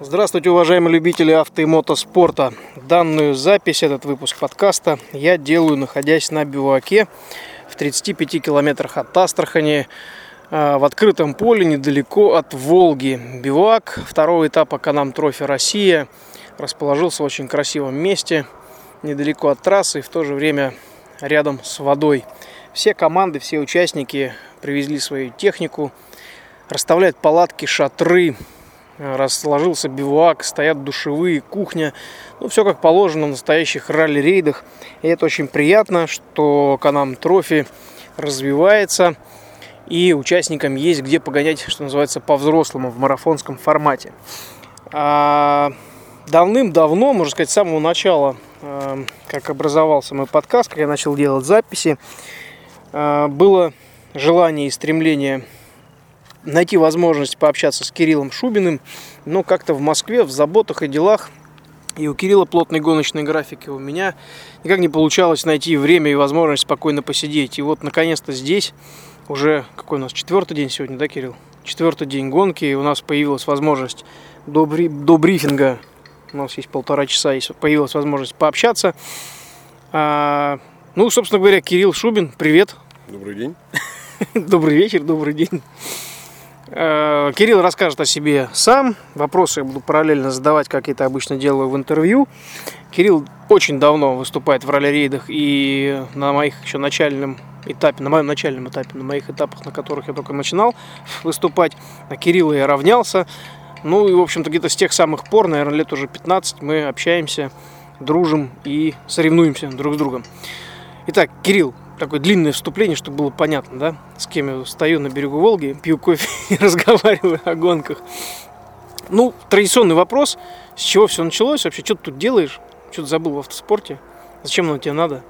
Здравствуйте, уважаемые любители авто и мотоспорта. Данную запись, этот выпуск подкаста я делаю, находясь на биваке в 35 километрах от Астрахани, а, в открытом поле, недалеко от Волги. Бивак второго этапа Канам Трофи Россия расположился в очень красивом месте, недалеко от трассы и в то же время рядом с водой. Все команды, все участники привезли свою технику, расставляют палатки, шатры, расложился бивуак, стоят душевые, кухня. Ну, все как положено в настоящих ралли-рейдах. И это очень приятно, что Канам Трофи развивается. И участникам есть где погонять, что называется, по-взрослому в марафонском формате. А давным-давно, можно сказать, с самого начала, а, как образовался мой подкаст, как я начал делать записи, а, было желание и стремление найти возможность пообщаться с Кириллом Шубиным, но как-то в Москве, в заботах и делах, и у Кирилла плотный гоночный график, и у меня никак не получалось найти время и возможность спокойно посидеть. И вот, наконец-то здесь, уже какой у нас четвертый день сегодня, да, Кирилл? Четвертый день гонки, и у нас появилась возможность до, бри... до брифинга, у нас есть полтора часа, есть появилась возможность пообщаться. А, ну, собственно говоря, Кирилл Шубин, привет. Добрый день. Добрый вечер, добрый день. Э, Кирилл расскажет о себе сам. Вопросы я буду параллельно задавать, как я это обычно делаю в интервью. Кирилл очень давно выступает в ралли-рейдах и на моих еще начальном этапе, на моем начальном этапе, на моих этапах, на которых я только начинал выступать, на Кирилла я равнялся. Ну и, в общем-то, где-то с тех самых пор, наверное, лет уже 15, мы общаемся, дружим и соревнуемся друг с другом. Итак, Кирилл, такое длинное вступление, чтобы было понятно, да, с кем я стою на берегу Волги, пью кофе и разговариваю о гонках. Ну, традиционный вопрос, с чего все началось вообще, что ты тут делаешь, что ты забыл в автоспорте, зачем оно тебе надо,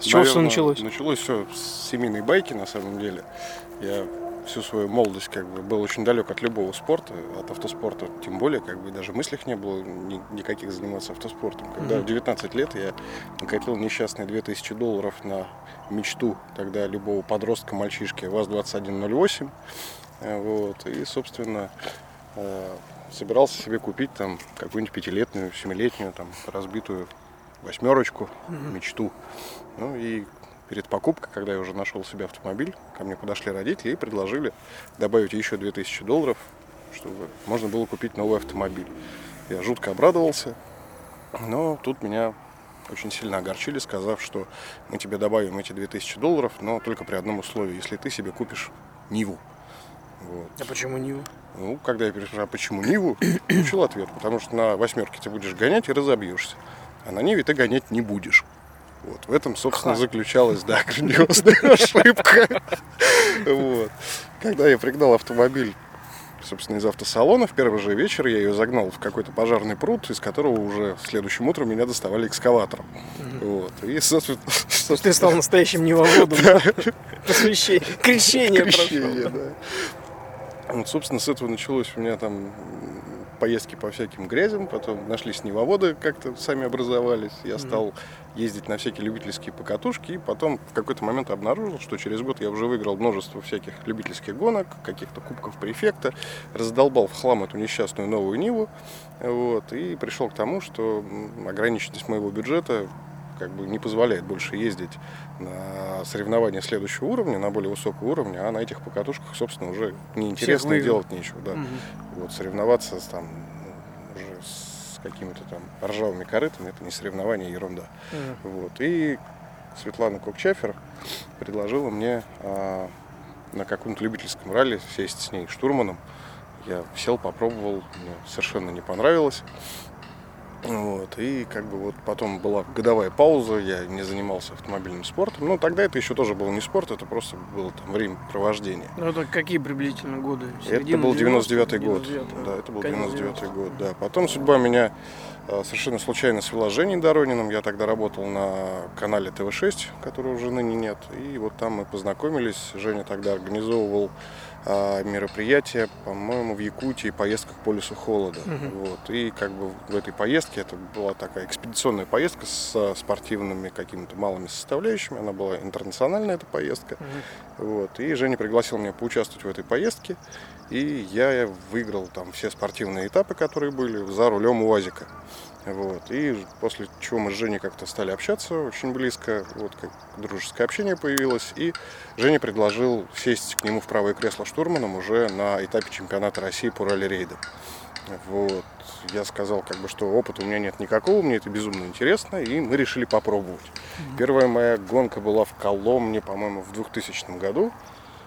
с чего все наверное, началось? Началось все с семейной байки, на самом деле. Я всю свою молодость как бы был очень далек от любого спорта, от автоспорта тем более, как бы даже мыслях не было ни- никаких заниматься автоспортом. Когда Мгм. в 19 лет я накопил несчастные 2000 долларов на мечту тогда любого подростка, мальчишки, ВАЗ-2108. Э, Вот, и, собственно, э, собирался себе купить там какую-нибудь пятилетнюю, семилетнюю, там, разбитую восьмерочку, мечту. Ну и перед покупкой, когда я уже нашел себе автомобиль, ко мне подошли родители и предложили добавить еще 2000 долларов, чтобы можно было купить новый автомобиль. Я жутко обрадовался, но тут меня очень сильно огорчили, сказав, что мы тебе добавим эти 2000 долларов, но только при одном условии, если ты себе купишь Ниву. Вот. А почему не? Ну, когда я переспрашивал, а почему Ниву, получил ответ, потому что на восьмерке ты будешь гонять и разобьешься, а на Ниве ты гонять не будешь. Вот, в этом, собственно, Ха. заключалась, да, грандиозная ошибка. Вот. Когда я пригнал автомобиль, собственно, из автосалона, в первый же вечер я ее загнал в какой-то пожарный пруд, из которого уже следующим утром меня доставали экскаватором. Вот. И, собственно, ты стал настоящим невоводом? Посвящение, крещение прошло. Вот, собственно, с этого началось у меня там поездки по всяким грязям, потом нашлись невоводы, как-то сами образовались. Я стал ездить на всякие любительские покатушки, и потом в какой-то момент обнаружил, что через год я уже выиграл множество всяких любительских гонок, каких-то кубков префекта, раздолбал в хлам эту несчастную новую Ниву, вот, и пришел к тому, что ограниченность моего бюджета как бы не позволяет больше ездить на соревнования следующего уровня, на более высокого уровня, а на этих покатушках, собственно, уже неинтересно и делать нечего. Да. Мгм. Вот соревноваться с, там, уже с какими-то там ржавыми корытами, это не соревнование, а ерунда. Мгм. Вот. И Светлана Кокчафер предложила мне а, на каком-то любительском ралли сесть с ней штурманом. Я сел, попробовал, мне совершенно не понравилось. Вот. И как бы вот потом была годовая пауза, я не занимался автомобильным спортом. Ну, тогда это еще тоже был не спорт, это просто было там времяпровождение. Ну, это какие приблизительно годы? Это Середина был 90-х? 99-й год. 99-й. Да, это был Конец 99-й год, да. Потом судьба меня э, совершенно случайно свела с Женей Дорониным. Я тогда работал на канале ТВ-6, которого уже ныне нет. И вот там мы познакомились. Женя тогда организовывал мероприятие, по-моему, в Якутии, поездка к полюсу холода. Мгм. Вот. И как бы в этой поездке, это была такая экспедиционная поездка с спортивными какими-то малыми составляющими. Она была интернациональная, эта поездка. Мгм. Вот. И Женя пригласил меня поучаствовать в этой поездке. И я выиграл там все спортивные этапы, которые были, за рулем УАЗика. Вот. И после чего мы с Женей как-то стали общаться очень близко, вот как дружеское общение появилось, и Женя предложил сесть к нему в правое кресло штурманом уже на этапе чемпионата России по ралли-рейду. Вот. Я сказал, как бы, что опыта у меня нет никакого, мне это безумно интересно, и мы решили попробовать. Первая моя гонка была в Коломне, по-моему, в 2000 году.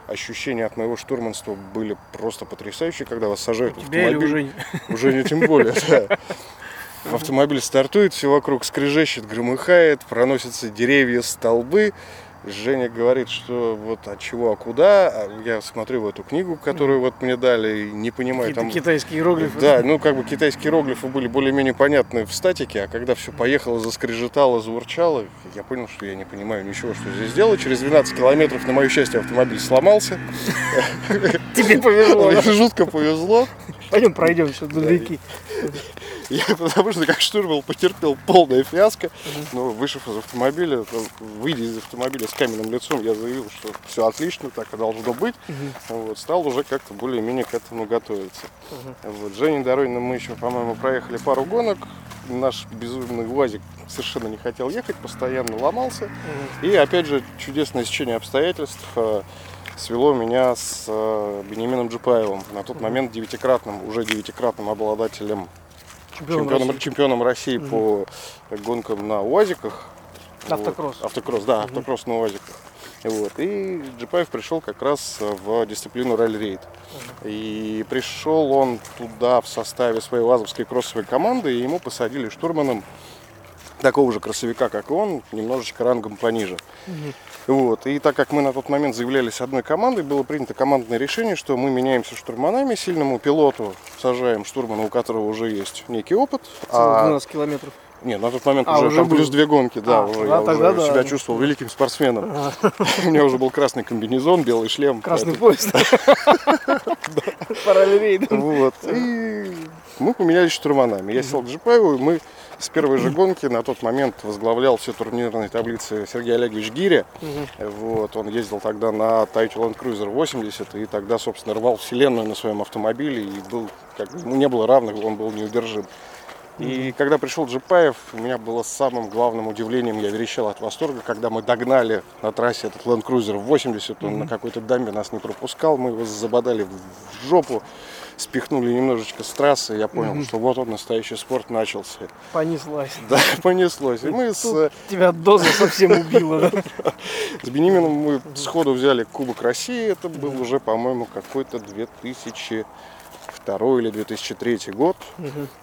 Ощущения от моего штурманства были просто потрясающие, когда вас сажают в автомобиль. уже Уже не тем более, да. Автомобиль стартует, все вокруг скрежещет, громыхает, проносятся деревья, столбы. Женя говорит, что вот от чего, а куда. А Я смотрю в эту книгу, которую вот мне дали, и не понимаю какие-то там... китайские иероглифы. Да, ну как бы китайские иероглифы были более-менее понятны в статике, а когда все поехало, заскрежетало, заурчало, я понял, что я не понимаю ничего, что здесь делать. Через 12 километров, на мое счастье, автомобиль сломался. Тебе повезло. Жутко повезло. Пойдем пройдем еще до реки. Я потому что как штурман потерпел полное фиаско. Но вышев из автомобиля, ну, выйдя из автомобиля с каменным лицом, я заявил, что все отлично, так и должно быть. Вот, стал уже как-то более-менее к этому готовиться. Вот, Женей Дорониным мы еще, по-моему, проехали пару гонок. Наш безумный УАЗик совершенно не хотел ехать, постоянно ломался. И опять же, чудесное сечение обстоятельств э, свело меня с э, Бенемином Джипаевым, на тот момент девятикратным, уже девятикратным обладателем Чемпион чемпионом, России. чемпионом России по гонкам на УАЗиках. Автокросс. Вот. Автокросс, да, автокросс на УАЗиках. Вот. И Джипаев пришел как раз в дисциплину ралли-рейд. И пришел он туда в составе своей лазовской кроссовой команды, и ему посадили штурманом такого же кроссовика, как и он, немножечко рангом пониже. Вот. И так как мы на тот момент заявлялись одной командой, было принято командное решение, что мы меняемся штурманами, сильному пилоту сажаем штурмана, у которого уже есть некий опыт. Целых а- 12 километров. нет, на тот момент А, уже, уже там был. плюс две гонки, да, А, уже да, я тогда уже да. себя чувствовал великим спортсменом. У меня уже был красный комбинезон, белый шлем. Красный поезд. Параллель Вот. И мы поменялись штурманами. Я сел к Джипаеву, и мы с первой же гонки на тот момент возглавлял все турнирные таблицы Сергей Олегович Гиря. Вот. Он ездил тогда на Toyota Land Cruiser 80 и тогда, собственно, рвал вселенную на своем автомобиле и был, как ему не было равных, он был неудержим. И когда пришел Джипаев, у меня было самым главным удивлением, я верещал от восторга, когда мы догнали на трассе этот Land Cruiser в 80, он на какой-то дамбе нас не пропускал, мы его забодали в жопу, спихнули немножечко с трассы, я понял, что вот он настоящий спорт начался. Понеслась. Да, понеслось. И мы с, э, Тебя доза совсем убила, да? с Бенемином мы сходу взяли Кубок России, это был уже, по-моему, какой-то 2002 или 2003 год.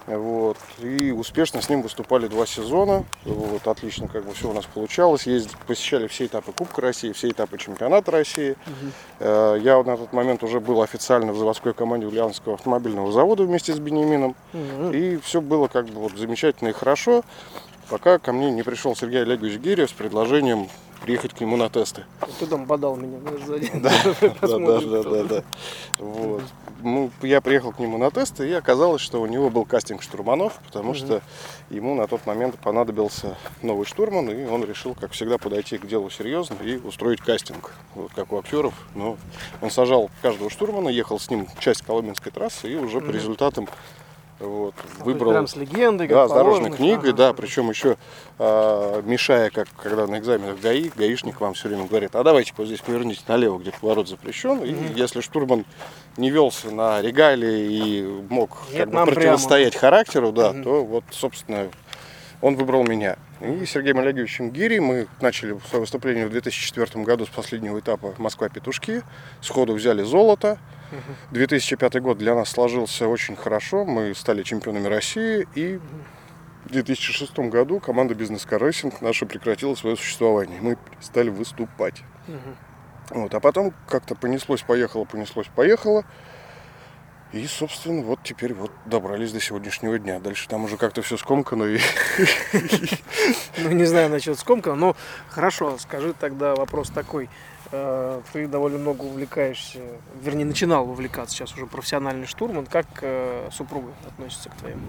Вот. И успешно с ним выступали два сезона. Вот. Отлично как бы все у нас получалось. Ездили, посещали все этапы Кубка России, все этапы чемпионата России. Э, Я на тот момент уже был официально в заводской команде Ульяновского автомобильного завода вместе с Бенемином. И все было как бы вот замечательно и хорошо, пока ко мне не пришел Сергей Олегович Гирев с предложением приехать к нему на тесты. Ты там бодал меня да, сзади. Да, да, да, да, да. Вот. Ну, я приехал к нему на тесты, и оказалось, что у него был кастинг штурманов, потому что ему на тот момент понадобился новый штурман, и он решил, как всегда, подойти к делу серьезно и устроить кастинг, вот как у актеров. Но он сажал каждого штурмана, ехал с ним часть Коломенской трассы, и уже по результатам вот, выбрал Прям с легендой, да, с дорожной книгой, Ага. да, причем еще а, мешая, как когда на экзаменах ГАИ, гаишник вам все время говорит, а давайте вот здесь поверните налево, где поворот запрещен. И если штурман не велся на регалии и мог Нет, как бы, противостоять характеру, да, то вот, собственно, он выбрал меня. И Сергеем Олеговичем Гири мы начали свое выступление в 2004 году с последнего этапа Москва-Петушки. Сходу взяли золото. 2005 год для нас сложился очень хорошо. Мы стали чемпионами России. И в 2006 году команда Бизнес Car Racing наша прекратила свое существование. Мы стали выступать. Вот. А потом как-то понеслось, поехало, понеслось, поехало. И, собственно, вот теперь вот добрались до сегодняшнего дня. Дальше там уже как-то все скомкано. И... Ну, не знаю насчет скомка, но хорошо, скажи тогда вопрос такой. Э, Ты довольно много увлекаешься, вернее, начинал увлекаться, сейчас уже профессиональный штурман. Как э, супруга относится к твоим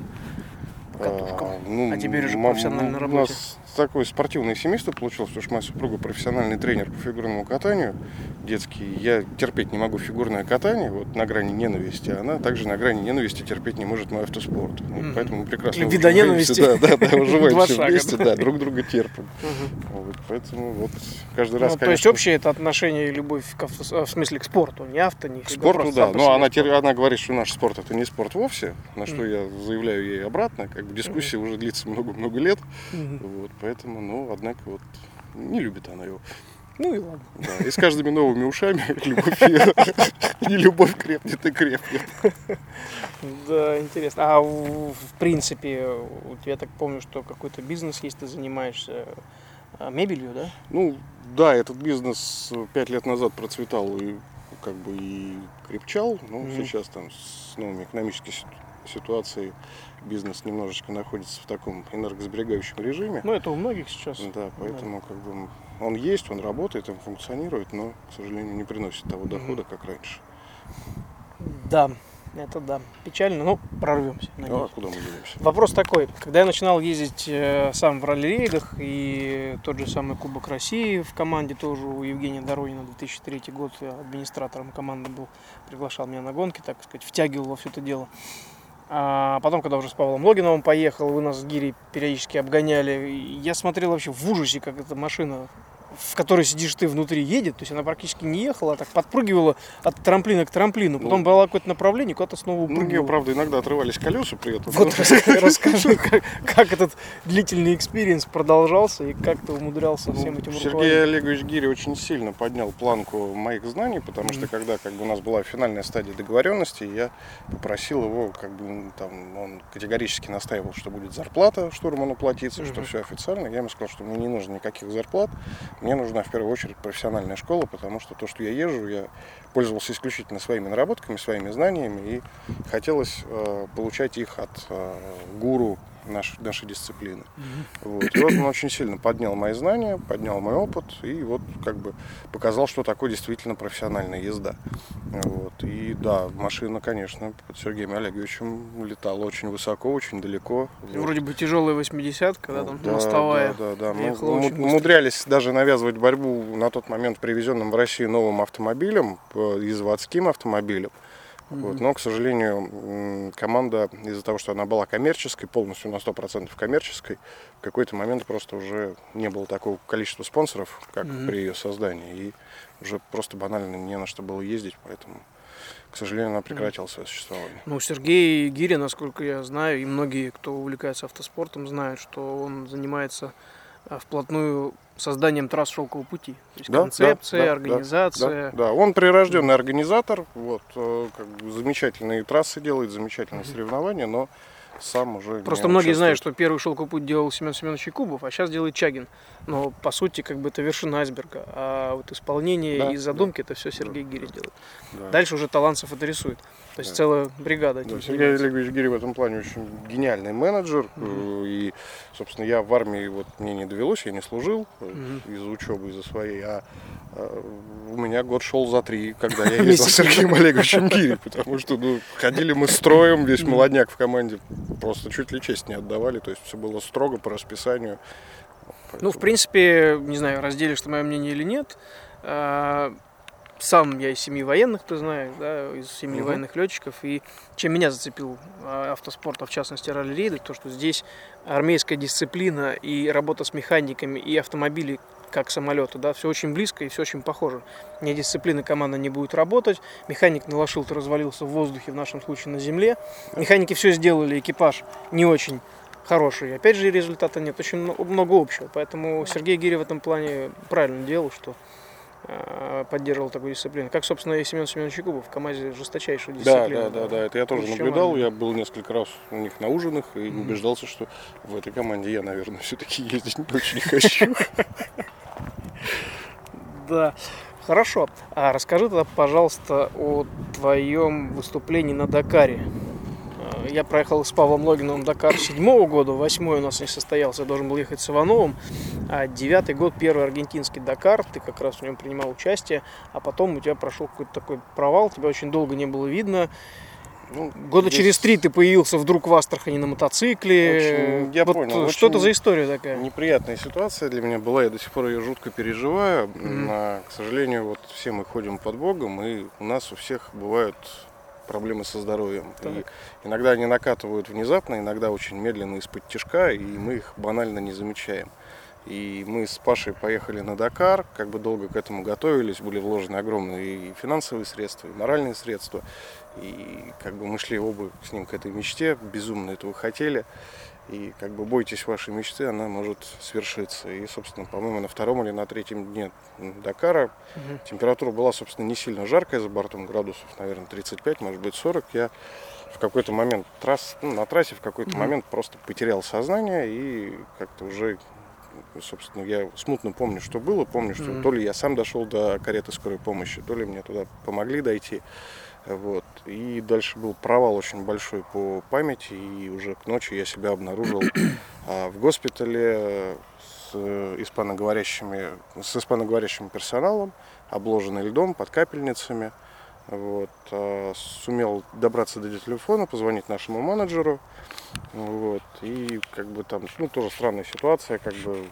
покатушкам? А, ну, А теперь уже профессионально на У работе. нас такое спортивное семейство получилось, потому что моя супруга профессиональный тренер по фигурному катанию детский. Я терпеть не могу фигурное катание, вот на грани ненависти. А она также на грани ненависти терпеть не может мой автоспорт. Вот, Мгм. поэтому мы прекрасно уживаемся, ненависти. Да, да, да, уживаемся вместе, да. друг друга терпим. Вот, поэтому вот каждый Ну, раз, то есть общее это отношение и любовь авто- в смысле к спорту, не авто, не К спорту, да. Но она, говорит, что наш спорт это не спорт вовсе, на что я заявляю ей обратно. Как бы дискуссия уже длится много-много лет. Вот, поэтому, ну, однако, вот не любит она его. Ну и ладно. Да. И с каждыми новыми ушами любовь не любовь крепнет и крепнет. Да, интересно. А в, принципе, у тебя, я так помню, что какой-то бизнес есть, ты занимаешься а, мебелью, да? Ну, да, этот бизнес пять лет назад процветал и как бы и крепчал, но сейчас там с новыми экономическими ситу- ситуацией бизнес немножечко находится в таком энергосберегающем режиме. Ну, это у многих сейчас. Да, поэтому как бы он есть, он работает, он функционирует, но, к сожалению, не приносит того дохода, как раньше. Да, это да. Печально, но прорвемся. Ну, а куда мы денемся? Вопрос такой. Когда я начинал ездить э, сам в ралли-рейдах, и тот же самый Кубок России в команде тоже у Евгения Доронина, 2003 год, я администратором команды был, приглашал меня на гонки, так сказать, втягивал во все это дело. А потом, когда уже с Павлом Логиновым поехал, вы нас с Гири периодически обгоняли, я смотрел вообще в ужасе, как эта машина в которой сидишь ты внутри, едет, то есть она практически не ехала, а так подпрыгивала от трамплина к трамплину, потом Ну, было какое-то направление, куда-то снова Ну, у нее, упрыгивала. правда, иногда отрывались колеса при этом. Вот расскажи, как, как этот длительный experience продолжался и как ты умудрялся Ну, всем этим Сергей руководить. Олегович Гири очень сильно поднял планку моих знаний, потому что когда как бы, у нас была финальная стадия договоренности, я попросил его, как бы ну, там, он категорически настаивал, что будет зарплата штурману платиться, что все официально. Я ему сказал, что мне не нужно никаких зарплат, мне нужна в первую очередь профессиональная школа, потому что то, что я езжу, я пользовался исключительно своими наработками, своими знаниями, и хотелось э, получать их от э, гуру наш- нашей дисциплины. Мгм. Вот. И вот он очень сильно поднял мои знания, поднял мой опыт и вот как бы показал, что такое действительно профессиональная езда. Вот. И да, машина, конечно, под Сергеем Олеговичем летала очень высоко, очень далеко. Вот. Вроде бы тяжелая 80-ка, да, там Да, мостовая. Да, да, да. Мы умудрялись даже навязывать борьбу на тот момент привезенным в Россию новым автомобилем э, и заводским автомобилем. Вот. Мгм. Но, к сожалению, команда из-за того, что она была коммерческой, полностью на 100% коммерческой, в какой-то момент просто уже не было такого количества спонсоров, как Мгм. при ее создании. И уже просто банально не на что было ездить, поэтому, к сожалению, она прекратила свое существование. Ну, Сергей Гири, насколько я знаю, и многие, кто увлекается автоспортом, знают, что он занимается вплотную созданием трасс шелкового пути. То есть Да, да, концепция, да, да, организация. Да, да, он прирожденный организатор, вот, э, как бы замечательные трассы делает, замечательные соревнования, но сам уже Просто многие знают, что первый шелковый путь делал Семен Семенович Якубов, а сейчас делает Чагин. Но по сути, как бы это вершина айсберга. А вот исполнение Да, и задумки это все Сергей Гири делает. Да. Дальше уже талантцев это рисует. То есть Да. целая бригада. Да, Сергей. Олегович Гири в этом плане очень гениальный менеджер. э, И, собственно, я в армии, вот мне не довелось, я не служил э, Мгм. из-за учебы, из-за своей, а э, у меня год шел за три, когда я ездил с Сергеем Олеговичем Гири, потому что ну, ходили мы строем, весь молодняк в команде, просто чуть ли честь не отдавали, то есть все было строго по расписанию. Ну, в Поэтому- принципе, не знаю, разделишь ты мое мнение или нет. Сам я из семьи военных, ты знаешь, да, из семьи Мгм. военных летчиков. И чем меня зацепил а, автоспорт, а в частности ралли-рейды, то, что здесь армейская дисциплина и работа с механиками и автомобили как самолеты, да, все очень близко и все очень похоже. Не дисциплины команда не будет работать, механик налошил, ты развалился в воздухе, в нашем случае на земле. Механики все сделали, экипаж не очень хороший. Опять же, результата нет. Очень мно- много общего. Поэтому Сергей Гири в этом плане правильно делал, что поддерживал такую дисциплину. Как, собственно, и Семен Семенович Якубов в КамАЗе жесточайшая Да, дисциплина. да, да, да, это я тоже наблюдал. Я был несколько раз у них на ужинах и Мгм. убеждался, что в этой команде я, наверное, все-таки ездить очень хочу. Да. Хорошо. А расскажи тогда, пожалуйста, о твоем выступлении на Дакаре. Я проехал с Павлом Логиновым Дакар седьмого года, восьмой у нас не состоялся, я должен был ехать с Ивановым, а девятый год первый аргентинский Дакар, ты как раз в нем принимал участие, а потом у тебя прошел какой-то такой провал, тебя очень долго не было видно, Ну, Года здесь... через три ты появился вдруг в Астрахани на мотоцикле. Очень, я вот понял. Что это за история такая? Неприятная ситуация для меня была, я до сих пор ее жутко переживаю. Mm-hmm. А, к сожалению, вот все мы ходим под Богом, и у нас у всех бывают проблемы со здоровьем. Так. И иногда они накатывают внезапно, иногда очень медленно из-под тяжка, и мы их банально не замечаем. И мы с Пашей поехали на Дакар, как бы долго к этому готовились, были вложены огромные и финансовые средства, и моральные средства. И как бы мы шли оба с ним к этой мечте, безумно этого хотели. И как бы бойтесь вашей мечты, она может свершиться. И, собственно, по-моему, на втором или на третьем дне Дакара угу. температура была, собственно, не сильно жаркая за бортом, градусов, наверное, 35, может быть, 40. Я в какой-то момент трасс, ну, на трассе в какой-то угу. момент просто потерял сознание и как-то уже собственно, я смутно помню, что было. Помню, что mm-hmm. то ли я сам дошел до кареты скорой помощи, то ли мне туда помогли дойти. Вот. И дальше был провал очень большой по памяти, и уже к ночи я себя обнаружил а, в госпитале с испаноговорящими, с испаноговорящим персоналом, обложенный льдом, под капельницами. Вот. А, сумел добраться до телефона, позвонить нашему менеджеру. Вот. И как бы там, ну, тоже странная ситуация, как бы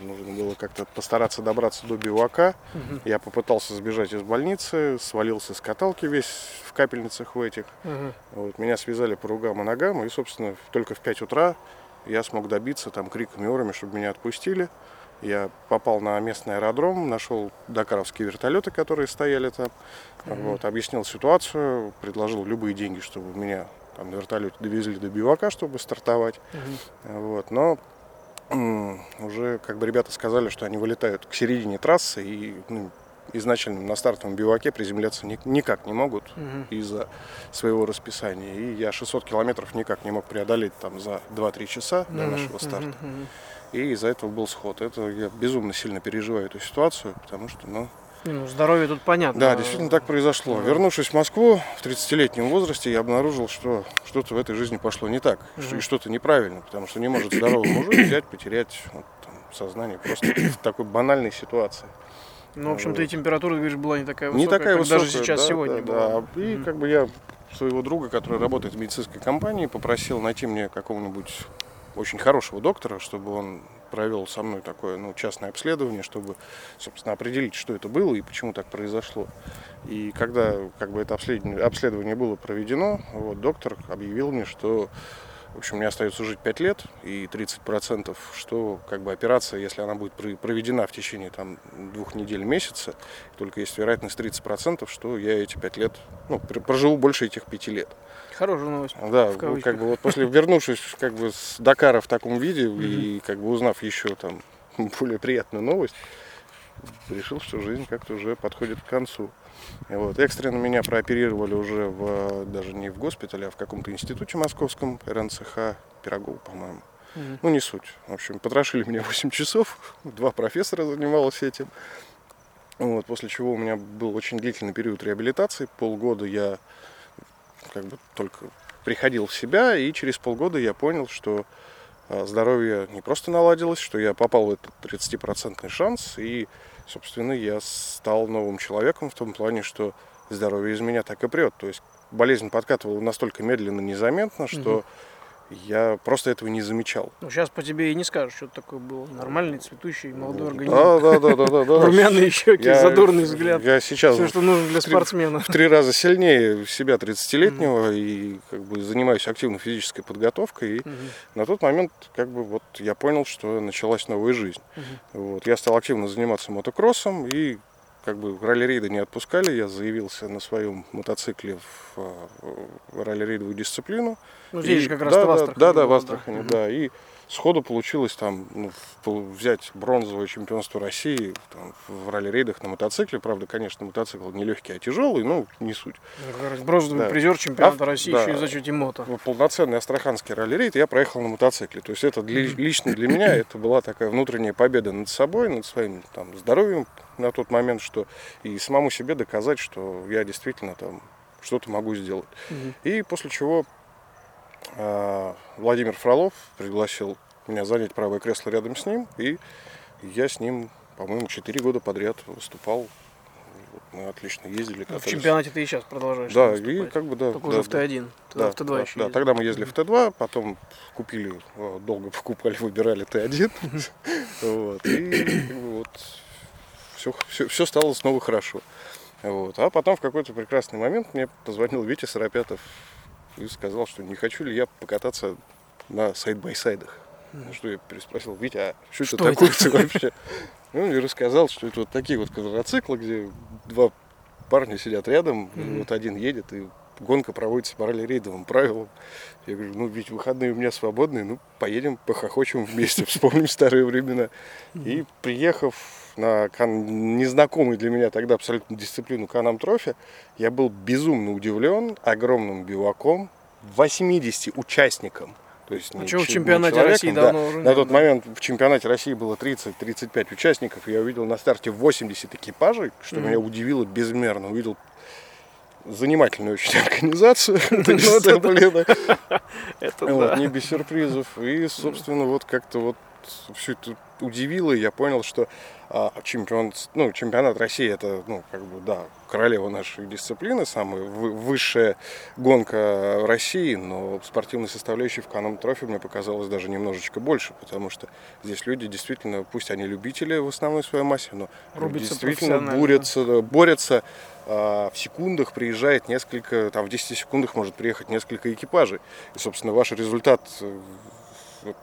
нужно было как-то постараться добраться до бивака. Угу. Я попытался сбежать из больницы, свалился с каталки весь в капельницах в этих. Угу. Вот. Меня связали по ругам и ногам, и, собственно, только в 5 утра я смог добиться там криками, орами, чтобы меня отпустили. Я попал на местный аэродром, нашел дакаровские вертолеты, которые стояли там. Mm-hmm. Вот, объяснил ситуацию, предложил любые деньги, чтобы меня там, на вертолете довезли до бивака, чтобы стартовать. Mm-hmm. Вот, но уже как бы ребята сказали, что они вылетают к середине трассы и ну, изначально на стартовом биваке приземляться ни, никак не могут угу. из-за своего расписания. И я 600 километров никак не мог преодолеть там за 2-3 часа до нашего старта. Угу. И из-за этого был сход. Это я безумно сильно переживаю эту ситуацию, потому что, ну, ну, здоровье тут понятно. Да, действительно так произошло. Да. Вернувшись в Москву в 30-летнем возрасте, я обнаружил, что что-то в этой жизни пошло не так, угу. и что-то неправильно, потому что не может здоровый мужик взять, потерять вот, там, сознание просто в такой банальной ситуации. Ну, в общем-то, и температура, говоришь, была не такая высокая, не такая высокая даже сейчас да, сегодня да, была. Да. И как бы я своего друга, который работает в медицинской компании, попросил найти мне какого-нибудь очень хорошего доктора, чтобы он провел со мной такое ну, частное обследование, чтобы, собственно, определить, что это было и почему так произошло. И когда как бы, это обследование, обследование было проведено, вот, доктор объявил мне, что в общем, мне остается жить 5 лет и 30%, что как бы операция, если она будет проведена в течение там, двух недель, месяца, только есть вероятность 30%, что я эти 5 лет, ну, проживу больше этих 5 лет. Хорошая новость. Да, ну, как бы вот после вернувшись как бы с Дакара в таком виде и как бы узнав еще там более приятную новость, решил, что жизнь как-то уже подходит к концу. И вот, экстренно меня прооперировали уже в, даже не в госпитале, а в каком-то институте московском, РНЦХ, Пирогов, по-моему. Ну, не суть. В общем, потрошили меня 8 часов, два профессора занималась этим. Вот, после чего у меня был очень длительный период реабилитации. Полгода я как бы только приходил в себя, и через полгода я понял, что а, здоровье не просто наладилось, что я попал в этот 30% шанс, и, собственно, я стал новым человеком в том плане, что здоровье из меня так и прет. То есть болезнь подкатывала настолько медленно, незаметно, что угу я просто этого не замечал. Ну, сейчас по тебе и не скажешь, что это такое было. Нормальный, цветущий, молодой организм. Да, да, да, да, да. да. Румяные щеки, я, задорный взгляд. Я сейчас Все, что нужно для спортсмена. В три раза сильнее себя 30-летнего mm-hmm. и как бы занимаюсь активной физической подготовкой. И mm-hmm. на тот момент как бы вот я понял, что началась новая жизнь. Mm-hmm. Вот. Я стал активно заниматься мотокроссом и как бы ралли-рейды не отпускали, я заявился на своем мотоцикле в, в ралли-рейдовую дисциплину. Ну, здесь и, же как раз да, в Астрахани. Да, да, в Астрахани, да. да. И сходу получилось там ну, взять бронзовое чемпионство России там, в ралли-рейдах на мотоцикле. Правда, конечно, мотоцикл не легкий, а тяжелый, но не суть. Бронзовый да. призер чемпионата а, России да. еще и за зачете мото. Полноценный астраханский ралли-рейд я проехал на мотоцикле. То есть это для, лично для меня это была такая внутренняя победа над собой, над своим там, здоровьем на тот момент, что и самому себе доказать, что я действительно там что-то могу сделать. Угу. И после чего Владимир Фролов пригласил меня занять правое кресло рядом с ним, и я с ним, по-моему, 4 года подряд выступал мы отлично ездили. Ну, в катались. чемпионате ты и сейчас продолжаешь Да, и как бы да. Только да, уже в да. Т1. Ты Да, в Т2 да, еще да, ездил. тогда мы ездили в Т2, потом купили, э, долго покупали, выбирали Т1. Вот, и как бы вот все, все, все стало снова хорошо. Вот. А потом в какой-то прекрасный момент мне позвонил Витя Сарапятов и сказал, что не хочу ли я покататься на side-by-side ах. На Что я переспросил, Витя, а что, Что это такое это?» вообще? Ну, и рассказал, что это вот такие вот квадроциклы, где два парня сидят рядом, Мгм. вот один едет, и гонка проводится по ралли-рейдовым правилам. Я говорю, ну ведь выходные у меня свободные, ну поедем, похохочем вместе, вспомним старые времена. И приехав на незнакомый для меня тогда абсолютно дисциплину Канам Трофи, я был безумно удивлен огромным биваком, 80 участникам. То есть Ну, не чё, в чемпионате России да. давно уже На нет, тот да. момент в чемпионате России было 30-35 участников. Я увидел на старте 80 экипажей, что Мгм. меня удивило безмерно. Увидел занимательную очень организацию. Ну, это не без сюрпризов. И, собственно, вот как-то вот все это удивило, и я понял, что а, чемпион, ну, чемпионат России это, ну, как бы, да, королева нашей дисциплины, самая вы- высшая гонка России, но спортивной составляющей в Каном Трофи мне показалось даже немножечко больше, потому что здесь люди действительно, пусть они любители в основной своей массе, но Рубятся действительно борются, борются а, в секундах приезжает несколько, там в 10 секундах может приехать несколько экипажей. И, собственно, ваш результат э, вот,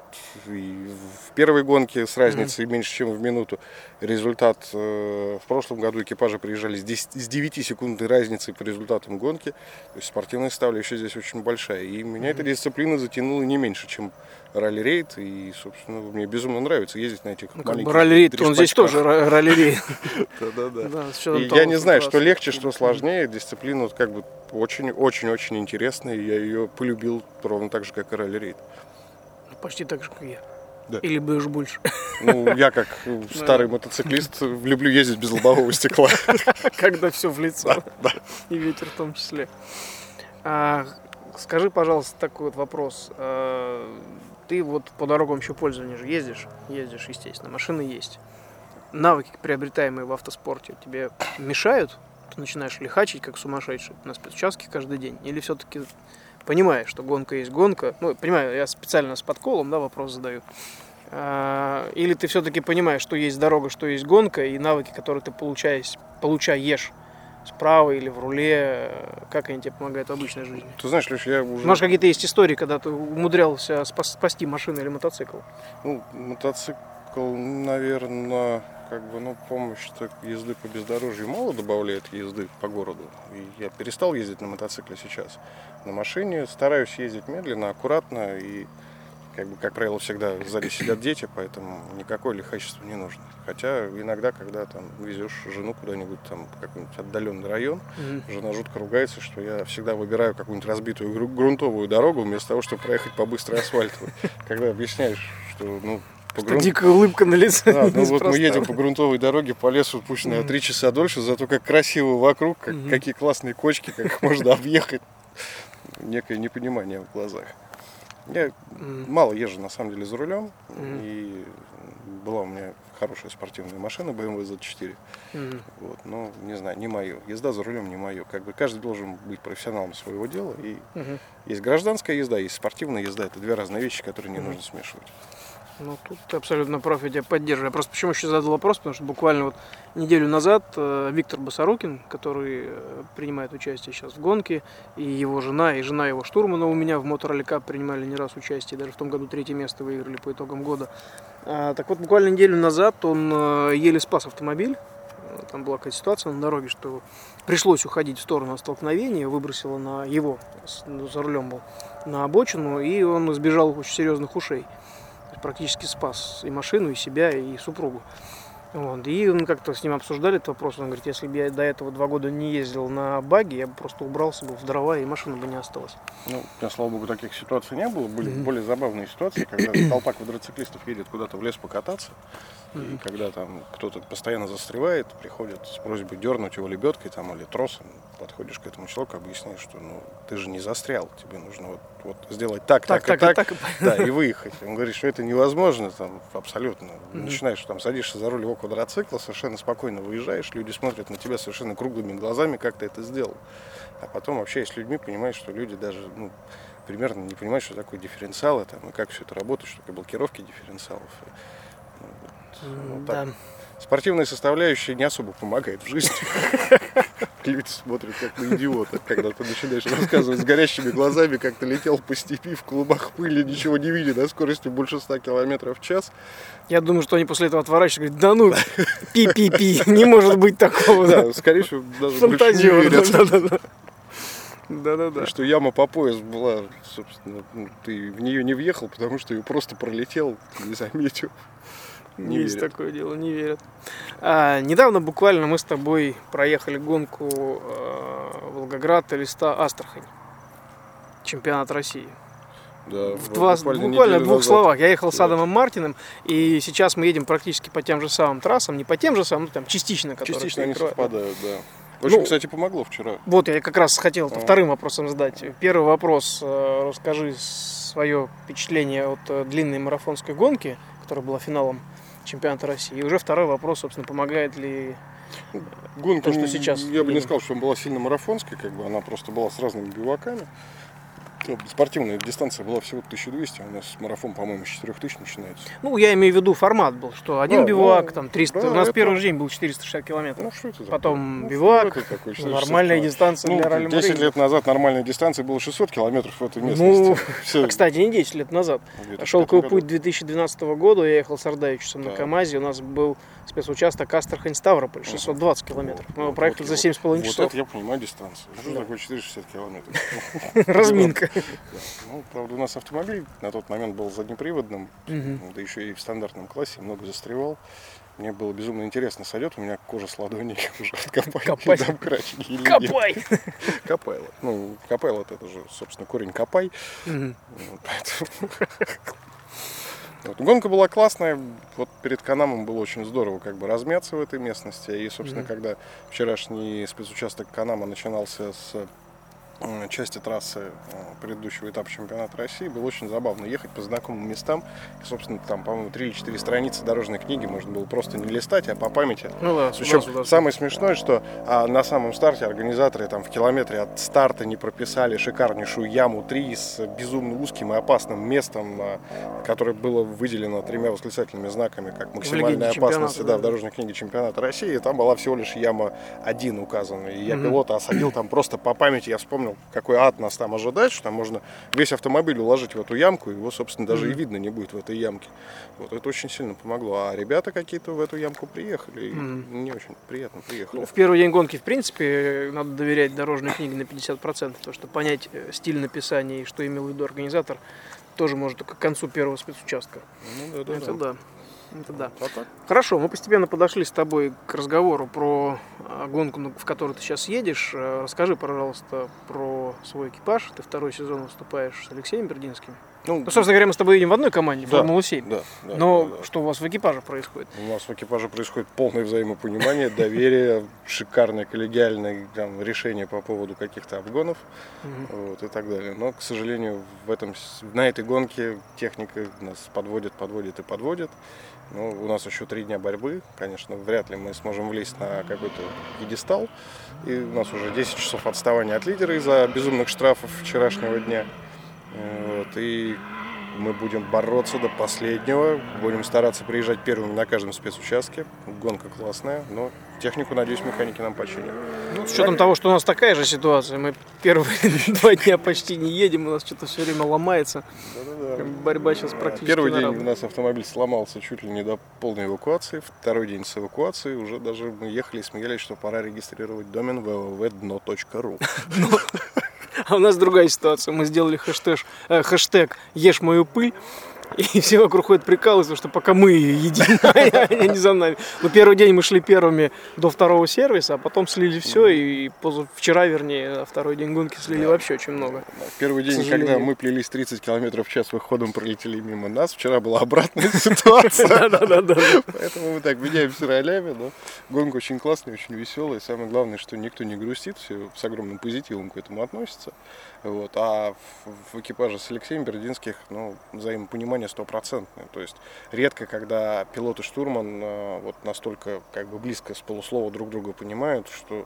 в первой гонке с разницей меньше, чем в минуту. Результат э, в прошлом году экипажи приезжали с, 10, с 9 секундной разницей по результатам гонки. То есть спортивная составляющая здесь очень большая. И меня эта дисциплина затянула не меньше, чем ралли-рейд. И, собственно, мне безумно нравится ездить на этих Ну, маленьких ралли-рейд, он здесь тоже ра- ралли-рейд. Да-да-да. Я не знаю, что легче, что сложнее. Дисциплина вот как бы очень-очень-очень интересная. Я ее полюбил ровно так же, как и ралли-рейд. Почти так же, как я. Да. Или бы уж больше. Ну, я как э, старый мотоциклист люблю ездить без лобового стекла. Когда все в лицо. И ветер в том числе. А, скажи, пожалуйста, такой вот вопрос. А, Ты вот по дорогам еще пользования же ездишь? Ездишь, естественно. Машины есть. Навыки, приобретаемые в автоспорте, тебе мешают? Ты начинаешь лихачить, как сумасшедший, на спецучастке каждый день? Или все-таки понимаешь, что гонка есть гонка? Ну, понимаю, я специально с подколом, да, вопрос задаю. А, Или ты все-таки понимаешь, что есть дорога, что есть гонка, и навыки, которые ты получаешь, получаешь справа или в руле, как они тебе помогают в обычной жизни? Ты знаешь, Леш, я уже... Может, какие-то есть истории, когда ты умудрялся спас- спасти машину или мотоцикл? Ну, мотоцикл, наверное, как бы, ну, помощь езды по бездорожью мало добавляет езды по городу. И я перестал ездить на мотоцикле сейчас. На машине стараюсь ездить медленно, аккуратно и как бы, как правило, всегда сзади сидят дети, поэтому никакое лихачество не нужно. Хотя иногда, когда там везешь жену куда-нибудь там в какой-нибудь отдаленный район, жена жутко ругается, что я всегда выбираю какую-нибудь разбитую гру- грунтовую дорогу вместо того, чтобы проехать по быстрой асфальтовой. Когда объясняешь, что ну по Что грунт- дикая улыбка на лице. Да, ну вот мы едем по грунтовой дороге по лесу, пусть на три часа дольше, зато как красиво вокруг, как- Мгм. какие классные кочки, как можно объехать. Некое непонимание в глазах. Я Мгм. мало езжу на самом деле за рулем, Мгм. и была у меня хорошая спортивная машина BMW Z4. Мгм. Вот, но не знаю, не мое. Езда за рулем не мое. Как бы каждый должен быть профессионалом своего дела. И Мгм. есть гражданская езда, есть спортивная езда. Это две разные вещи, которые не Мгм. нужно смешивать. Ну, тут ты абсолютно прав, я тебя поддерживаю. Я просто почему еще задал вопрос, потому что буквально вот неделю назад э, Виктор Басарукин, который э, принимает участие сейчас в гонке, и его жена, и жена его штурмана у меня в Моторолли Cup принимали не раз участие, даже в том году третье место выиграли по итогам года. А, так вот, буквально неделю назад он э, еле спас автомобиль. Там была какая-то ситуация на дороге, что пришлось уходить в сторону столкновения, выбросило на его, ну, за рулем был, на обочину, и он избежал очень серьезных ушей. Практически спас и машину, и себя, и супругу. Вот. И мы как-то с ним обсуждали этот вопрос. Он говорит, если бы я до этого два года не ездил на баге, я бы просто убрался бы в дрова, и машина бы не осталась. Ну, у меня, слава богу, таких ситуаций не было. Были Мгм. более забавные ситуации, когда толпа квадроциклистов едет куда-то в лес покататься. И Мгм. когда там кто-то постоянно застревает, приходят с просьбой дернуть его лебедкой там, или тросом, подходишь к этому человеку, объясняешь, что ну, ты же не застрял, тебе нужно вот, вот сделать так, так, Так, и так, так, и так. да, и выехать. Он говорит, что это невозможно, там, абсолютно. Мгм. Начинаешь, там, садишься за руль его квадроцикла, совершенно спокойно выезжаешь, люди смотрят на тебя совершенно круглыми глазами, как ты это сделал. А потом, общаясь с людьми, понимаешь, что люди даже ну, примерно не понимают, что такое дифференциалы, там, и как все это работает, что такое блокировки дифференциалов. Ну, вот Да. так. Спортивная составляющая не особо помогает в жизни. Люди смотрят как на идиота, когда ты начинаешь рассказывать с горящими глазами, как ты летел по степи в клубах пыли, ничего не видя, на скорости больше 100 километров в час. Я думаю, что они после этого отворачиваются и говорят, да ну, пи-пи-пи, не может быть такого. да. Да, скорее всего, даже Фантазер. Да-да-да. Да-да-да. Что яма по пояс была, собственно, ну, ты в нее не въехал, потому что ее просто пролетел, не заметил. Не Есть верят. такое дело, не верят. А, недавно буквально мы с тобой проехали гонку э, Волгоград, Элиста, Астрахань. Чемпионат России. Да, В два, буквально, в неделю двух назад. словах. Я ехал с Да. Адамом Мартином, и сейчас мы едем практически по тем же самым трассам, не по тем же самым, ну там частично, которые Частично они совпадают, да. Очень, Ну, кстати, помогло вчера. Вот я как раз хотел А. вторым вопросом задать. Первый вопрос. э, Расскажи свое впечатление от э, длинной марафонской гонки, которая была финалом чемпионата России. И уже второй вопрос, собственно, помогает ли... Гонка, То, что м, сейчас Я бы не сказал, что она была сильно марафонской, как бы она просто была с разными биваками. Ну, Спортивная дистанция была всего 1200, а у нас марафон, по-моему, с 4000 начинается. Ну, я имею в виду формат был, что один Да, бивак, ну, там 300... да, У нас это- первый же день был 460 километров. Ну, что это за- Потом ну, бивак, это такое, 460 Нормальная километров? дистанция Ну, для ралли 10 лет назад нормальная дистанция была 600 километров в этой Ну, местности. Всё, А, кстати, не 10 лет назад. в 2005 Шелковый путь 2012 года, я ехал с Ардаевичем на Так. КАМАЗе, у нас был спецучасток Астрахань-Ставрополь, 620 километров. Мы его Вот, проехали вот за его- 7,5 Вот часов. это я понимаю дистанцию. Что Да. такое 460 километров? Разминка. Ну, правда, у нас автомобиль на тот момент был заднеприводным, Мгм. да еще и в стандартном классе, много застревал. Мне было безумно интересно, сойдет у меня кожа с ладоней уже от копания Копать. домкрачки или нет. Копай! Копайло. Ну, копайло это же, собственно, корень копай. Вот поэтому- Вот, Гонка была классная, вот перед Канамом было очень здорово как бы размяться в этой местности. И, собственно, Мгм. когда вчерашний спецучасток Канама начинался с части трассы предыдущего этапа чемпионата России, было очень забавно ехать по знакомым местам. И, собственно, там, по-моему, три или четыре страницы дорожной книги можно было просто не листать, а по памяти Ну да, причем сюда, сюда. самое смешное, что а, на самом старте организаторы там в километре от старта не прописали шикарнейшую яму 3 с безумно узким и опасным местом, а, которое было выделено тремя восклицательными знаками как максимальная опасность да, да. в дорожной книге чемпионата России. И там была всего лишь яма 1 указана. И я Мгм. пилота осадил там просто по памяти. Я вспомнил, какой ад нас там ожидает, что там можно весь автомобиль уложить в эту ямку, и его, собственно, даже и Мгм. видно не будет в этой ямке. Вот это очень сильно помогло. А ребята какие-то в эту ямку приехали. и Мгм. Не очень приятно приехали. Ну, в первый день гонки, в принципе, надо доверять дорожной книге на 50%, потому что понять э, стиль написания и что имел в виду организатор, тоже может только к концу первого спецучастка. Ну, да, да, Это да. Это да. А так? Хорошо, мы постепенно подошли с тобой к разговору про а, гонку, в которую ты сейчас едешь. Э, Расскажи, пожалуйста, про свой экипаж. Ты второй сезон выступаешь с Алексеем Бердинским. Ну, Ну, собственно говоря, мы с тобой едем в одной команде, Да. Формула-7. да, да, Но да, да. что у вас в экипаже происходит? У нас в экипаже происходит полное взаимопонимание, доверие, шикарное коллегиальное там, решение по поводу каких-то обгонов вот, и так далее. Но, к сожалению, в этом, на этой гонке техника нас подводит, подводит и подводит. Ну, у нас еще три дня борьбы. Конечно, вряд ли мы сможем влезть на какой-то пьедестал. И у нас уже 10 часов отставания от лидера из-за безумных штрафов вчерашнего дня. Вот, и мы будем бороться до последнего. Будем стараться приезжать первыми на каждом спецучастке. Гонка классная, но технику, надеюсь, механики нам починят. Ну, с учетом того, что у нас такая же ситуация, мы первые два дня почти не едем, у нас что-то все время ломается. Борьба сейчас практически Первый день у нас автомобиль сломался чуть ли не до полной эвакуации. Второй день с эвакуацией уже даже мы ехали и смеялись, что пора регистрировать домен www.dno.ru. А у нас другая ситуация. Мы сделали хэштег, э, хэштег «Ешь мою пыль». И все вокруг ходят прикалываются, что пока мы едим, а не за нами. Но первый день мы шли первыми до второго сервиса, а потом слили все. И вчера, вернее, на второй день гонки слили вообще очень много. Первый день, когда мы плелись 30 км в час, выходом пролетели мимо нас. Вчера была обратная ситуация. Да-да-да. Поэтому мы так меняемся ролями, но гонка очень классная, очень веселая. Самое главное, что никто не грустит, все с огромным позитивом к этому относятся. Вот. А в, в экипаже с Алексеем Бердинских ну, взаимопонимание стопроцентное. То есть редко, когда пилот и штурман э, вот настолько как бы близко с полуслова друг друга понимают, что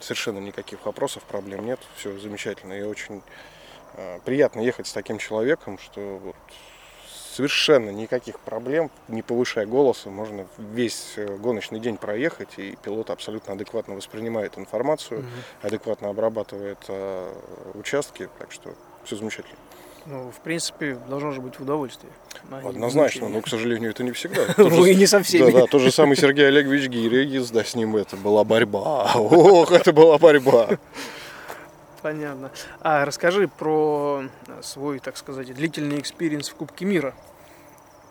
совершенно никаких вопросов, проблем нет, все замечательно. И очень э, приятно ехать с таким человеком, что вот совершенно никаких проблем, не повышая голоса, можно весь э, гоночный день проехать, и пилот абсолютно адекватно воспринимает информацию, угу. адекватно обрабатывает э, участки, так что все замечательно. Ну, в принципе, должно же быть в удовольствие. Однозначно, но, к сожалению, это не всегда. Ну, и не со всеми. Да, да, тот же самый Сергей Олегович Гиря, езда с ним, это была борьба. Ох, это была борьба. Понятно. А расскажи про свой, так сказать, длительный experience в Кубке мира.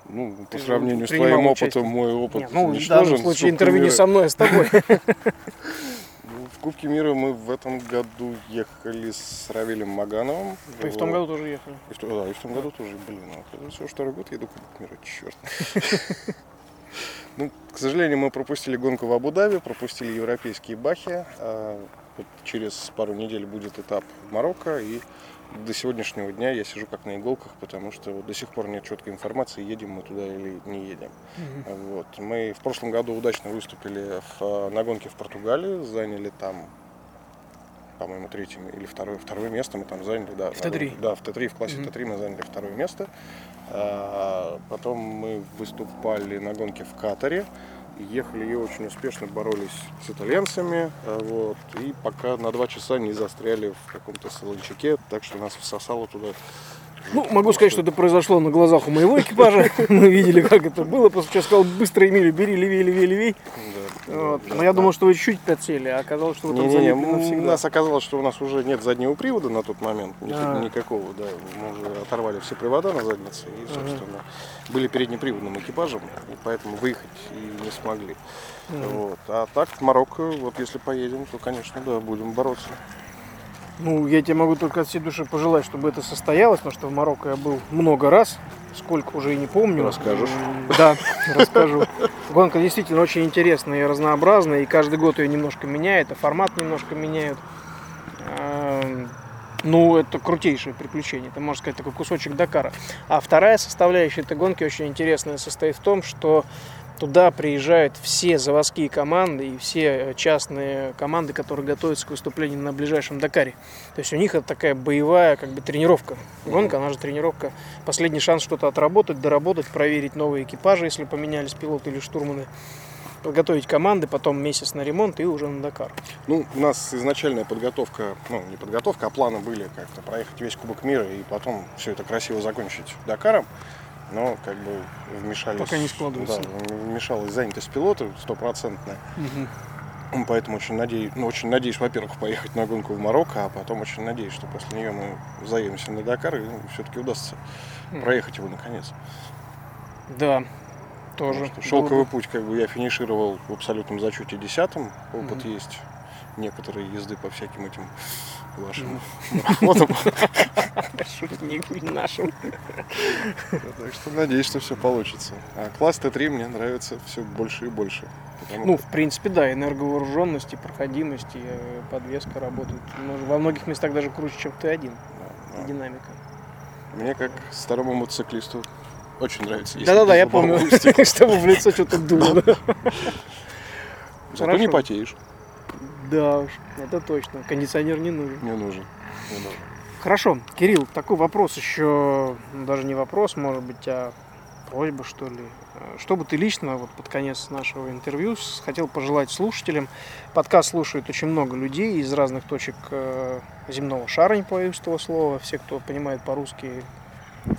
Ну, по сравнению с твоим опытом, мой опыт Нет, ну, в данном случае интервью не со мной, а с тобой. Ну, в Кубке мира мы в этом году ехали с Равилем Магановым. И в том году тоже ехали. И в, да, и в том году тоже, блин, ну, это все второй год еду Кубок мира, черт. Ну, к сожалению, мы пропустили гонку в Абу-Даби, пропустили европейские бахи. А вот через пару недель будет этап в Марокко, и до сегодняшнего дня я сижу как на иголках, потому что вот до сих пор нет четкой информации, едем мы туда или не едем. Угу. Вот. Мы в прошлом году удачно выступили в, на гонке в Португалии, заняли там, по-моему, третье или второе, второе место мы там заняли. Да, в Т3? Да, в Т3, в классе угу. Т3 мы заняли второе место. А, потом мы выступали на гонке в Катаре ехали и очень успешно боролись с итальянцами, а, вот, и пока на два часа не застряли в каком-то солончаке, так что нас всосало туда ну, могу сказать, что это произошло на глазах у моего экипажа. Мы видели, как это было. После чего сказал, быстро, Эмили, бери, левее, левее, левее. Да, вот. да, Но я да. думал, что вы чуть подсели, а оказалось, что вы там не, не, навсегда. Нас оказалось, что у нас уже нет заднего привода на тот момент. А. Никакого, да. Мы уже оторвали все привода на заднице и, собственно, ага. были переднеприводным экипажем, и поэтому выехать и не смогли. Ага. Вот. А так в Марокко, вот если поедем, то, конечно, да, будем бороться. Ну, я тебе могу только от всей души пожелать, чтобы это состоялось, потому что в Марокко я был много раз, сколько уже и не помню. Расскажешь? Да, расскажу. Гонка действительно очень интересная и разнообразная, и каждый год ее немножко меняют, а формат немножко меняют. Эм, ну, это крутейшее приключение. Это, можно сказать, такой кусочек Дакара. А вторая составляющая этой гонки очень интересная состоит в том, что Туда приезжают все заводские команды и все э, частные команды, которые готовятся к выступлению на ближайшем Дакаре. То есть у них это такая боевая как бы тренировка. Гонка, она же тренировка. Последний шанс что-то отработать, доработать, проверить новые экипажи, если поменялись пилоты или штурманы подготовить команды, потом месяц на ремонт и уже на Дакар. Ну, у нас изначальная подготовка, ну, не подготовка, а планы были как-то проехать весь Кубок мира и потом все это красиво закончить Дакаром но как бы вмешались... Пока не складывается. Да, вмешалась занятость пилота стопроцентная. Угу. Поэтому очень надеюсь, ну, очень надеюсь, во-первых, поехать на гонку в Марокко, а потом очень надеюсь, что после нее мы заедемся на Дакар и ну, все-таки удастся mm. проехать его наконец. Да, тоже. Шелковый путь, как бы я финишировал в абсолютном зачете десятым. Опыт mm есть некоторые езды по всяким этим вашим марафонам. Шутник нашим. Так что надеюсь, что все получится. А класс Т3 мне нравится все больше и больше. Ну, в принципе, да, энерговооруженность и проходимость, и э, подвеска работают. Во многих местах даже круче, чем Т1. Динамика. Мне, как старому мотоциклисту, очень нравится. Да-да-да, я помню, чтобы в лицо что-то дуло. Зато не потеешь. Да уж, это точно. Кондиционер не нужен. Не нужен. Не нужен. Хорошо, Кирилл, такой вопрос еще, ну, даже не вопрос, может быть, а просьба, что ли. Что бы ты лично вот под конец нашего интервью хотел пожелать слушателям? Подкаст слушает очень много людей из разных точек э, земного шара, не боюсь этого слова. Все, кто понимает по-русски,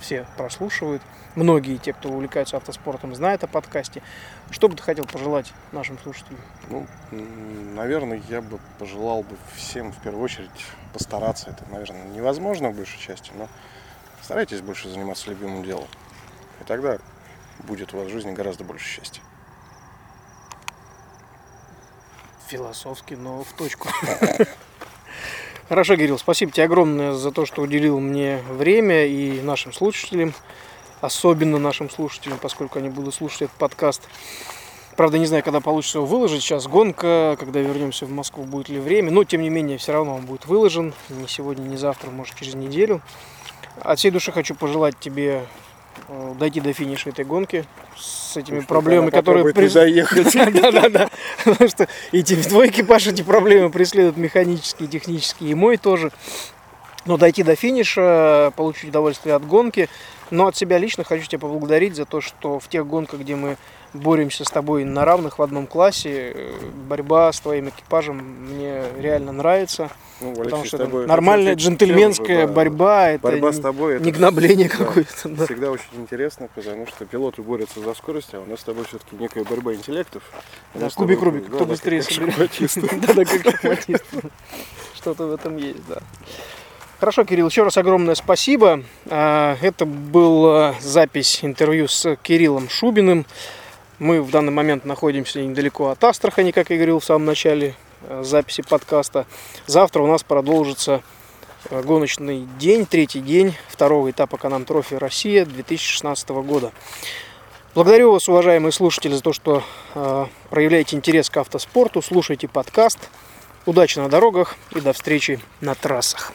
все прослушивают. Многие те, кто увлекается автоспортом, знают о подкасте. Что бы ты хотел пожелать нашим слушателям? Ну, наверное, я бы пожелал бы всем в первую очередь постараться. Это, наверное, невозможно в большей части, но старайтесь больше заниматься любимым делом. И тогда будет у вас в жизни гораздо больше счастья. Философски, но в точку. Хорошо, Кирилл, спасибо тебе огромное за то, что уделил мне время и нашим слушателям, особенно нашим слушателям, поскольку они будут слушать этот подкаст. Правда, не знаю, когда получится его выложить. Сейчас гонка, когда вернемся в Москву, будет ли время. Но, тем не менее, все равно он будет выложен. Не сегодня, не завтра, может, через неделю. От всей души хочу пожелать тебе э, дойти до финиша этой гонки с этими Уж проблемами, которые... не доехать. Да, да, да. Потому что и тебе- твой экипаж эти проблемы преследуют механические, технические, и мой тоже. Но дойти до финиша, получить удовольствие от гонки. Но от себя лично хочу тебя поблагодарить за то, что в тех гонках, где мы боремся с тобой на равных в одном классе, э, борьба с твоим экипажем мне реально нравится. Ну, Потому Алексей, что с это тобой нормальная очень джентльменская да. борьба, это Борьба с тобой это не гнобление да. какое-то. да. Всегда очень интересно, потому что пилоты борются за скорость, а у нас с тобой все-таки некая борьба интеллектов. У Да, нас с тобой- кубик Рубика, да, кто да, быстрее соберет. Да, да, как шахматист. Что-то в этом есть, да. Хорошо, Кирилл, еще раз огромное спасибо. А, Это была запись интервью с Кириллом Шубиным. Мы в данный момент находимся недалеко от Астрахани, как я говорил в самом начале э, записи подкаста. Завтра у нас продолжится э, гоночный день, третий день второго этапа Канам Трофи Россия 2016 года. Благодарю вас, уважаемые слушатели, за то, что э, проявляете интерес к автоспорту, слушайте подкаст. Удачи на дорогах и до встречи на трассах.